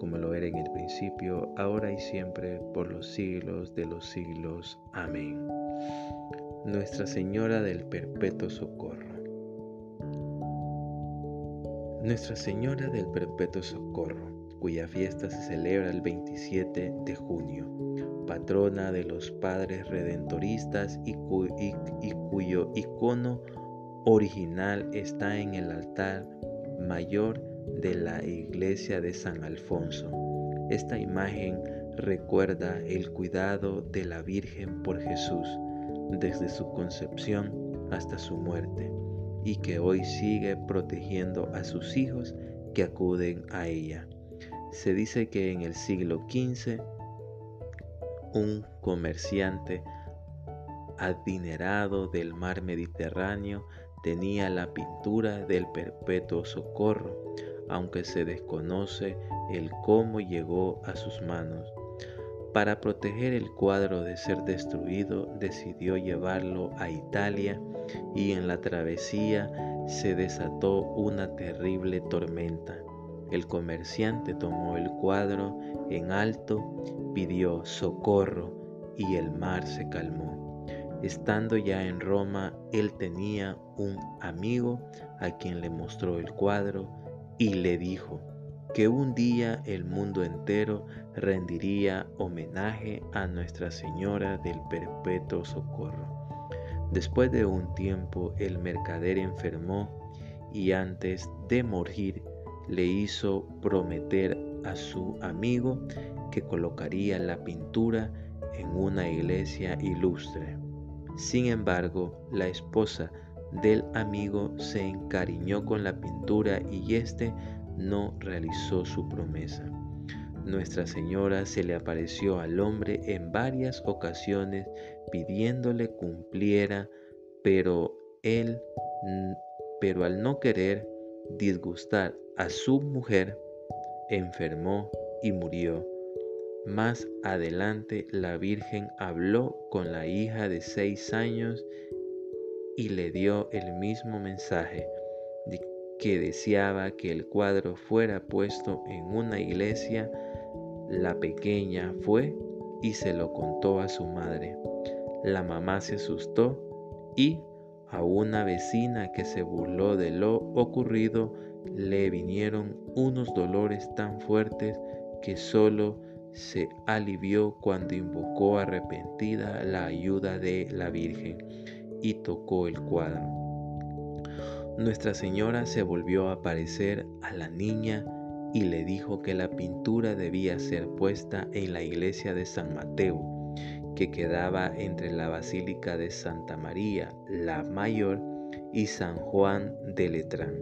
como lo era en el principio, ahora y siempre, por los siglos de los siglos. Amén. Nuestra Señora del Perpetuo Socorro. Nuestra Señora del Perpetuo Socorro, cuya fiesta se celebra el 27 de junio, patrona de los padres redentoristas y, y cuyo icono original está en el altar mayor de la iglesia de San Alfonso. Esta imagen recuerda el cuidado de la Virgen por Jesús desde su concepción hasta su muerte y que hoy sigue protegiendo a sus hijos que acuden a ella. Se dice que en el siglo XV un comerciante adinerado del mar Mediterráneo tenía la pintura del perpetuo socorro aunque se desconoce el cómo llegó a sus manos. Para proteger el cuadro de ser destruido, decidió llevarlo a Italia y en la travesía se desató una terrible tormenta. El comerciante tomó el cuadro en alto, pidió socorro y el mar se calmó. Estando ya en Roma, él tenía un amigo a quien le mostró el cuadro y le dijo que un día el mundo entero rendiría homenaje a Nuestra Señora del Perpetuo Socorro. Después de un tiempo el mercader enfermó y antes de morir le hizo prometer a su amigo que colocaría la pintura en una iglesia ilustre. Sin embargo, la esposa del amigo se encariñó con la pintura y éste no realizó su promesa. Nuestra Señora se le apareció al hombre en varias ocasiones pidiéndole cumpliera, pero él, pero al no querer disgustar a su mujer, enfermó y murió. Más adelante la Virgen habló con la hija de seis años y le dio el mismo mensaje de que deseaba que el cuadro fuera puesto en una iglesia. La pequeña fue y se lo contó a su madre. La mamá se asustó y a una vecina que se burló de lo ocurrido le vinieron unos dolores tan fuertes que solo se alivió cuando invocó arrepentida la ayuda de la Virgen y tocó el cuadro. Nuestra Señora se volvió a aparecer a la niña y le dijo que la pintura debía ser puesta en la iglesia de San Mateo, que quedaba entre la Basílica de Santa María, la Mayor, y San Juan de Letrán.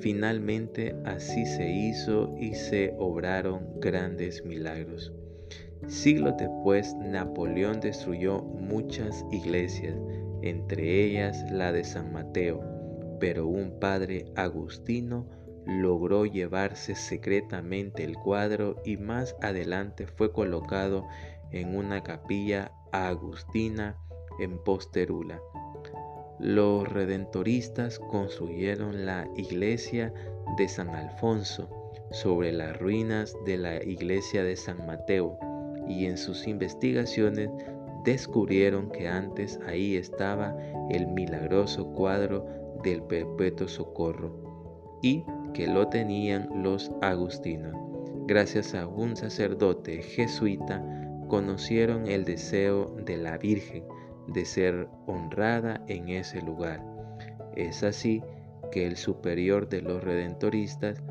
Finalmente así se hizo y se obraron grandes milagros. Siglos después, Napoleón destruyó muchas iglesias entre ellas la de San Mateo, pero un padre agustino logró llevarse secretamente el cuadro y más adelante fue colocado en una capilla agustina en Posterula. Los redentoristas construyeron la iglesia de San Alfonso sobre las ruinas de la iglesia de San Mateo y en sus investigaciones descubrieron que antes ahí estaba el milagroso cuadro del perpetuo socorro y que lo tenían los agustinos. Gracias a un sacerdote jesuita conocieron el deseo de la Virgen de ser honrada en ese lugar. Es así que el superior de los redentoristas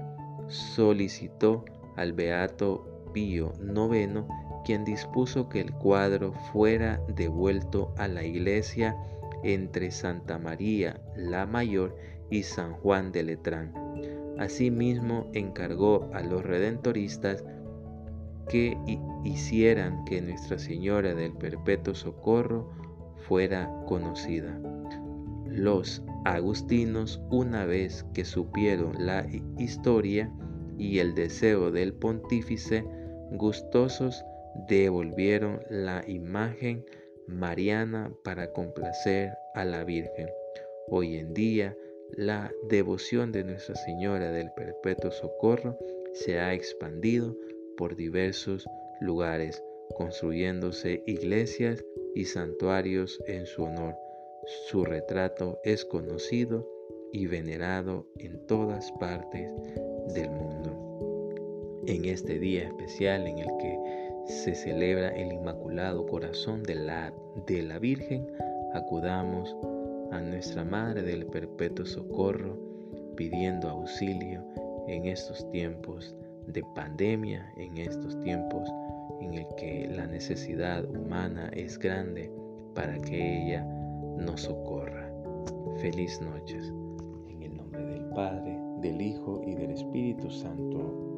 solicitó al beato Pío IX quien dispuso que el cuadro fuera devuelto a la iglesia entre Santa María la Mayor y San Juan de Letrán. Asimismo, encargó a los redentoristas que hicieran que Nuestra Señora del Perpetuo Socorro fuera conocida. Los agustinos, una vez que supieron la historia y el deseo del pontífice, gustosos devolvieron la imagen mariana para complacer a la Virgen. Hoy en día, la devoción de Nuestra Señora del Perpetuo Socorro se ha expandido por diversos lugares, construyéndose iglesias y santuarios en su honor. Su retrato es conocido y venerado en todas partes del mundo. En este día especial en el que se celebra el Inmaculado Corazón de la, de la Virgen, acudamos a nuestra Madre del Perpetuo Socorro pidiendo auxilio en estos tiempos de pandemia, en estos tiempos en el que la necesidad humana es grande para que ella nos socorra. Feliz noches. En el nombre del Padre, del Hijo y del Espíritu Santo.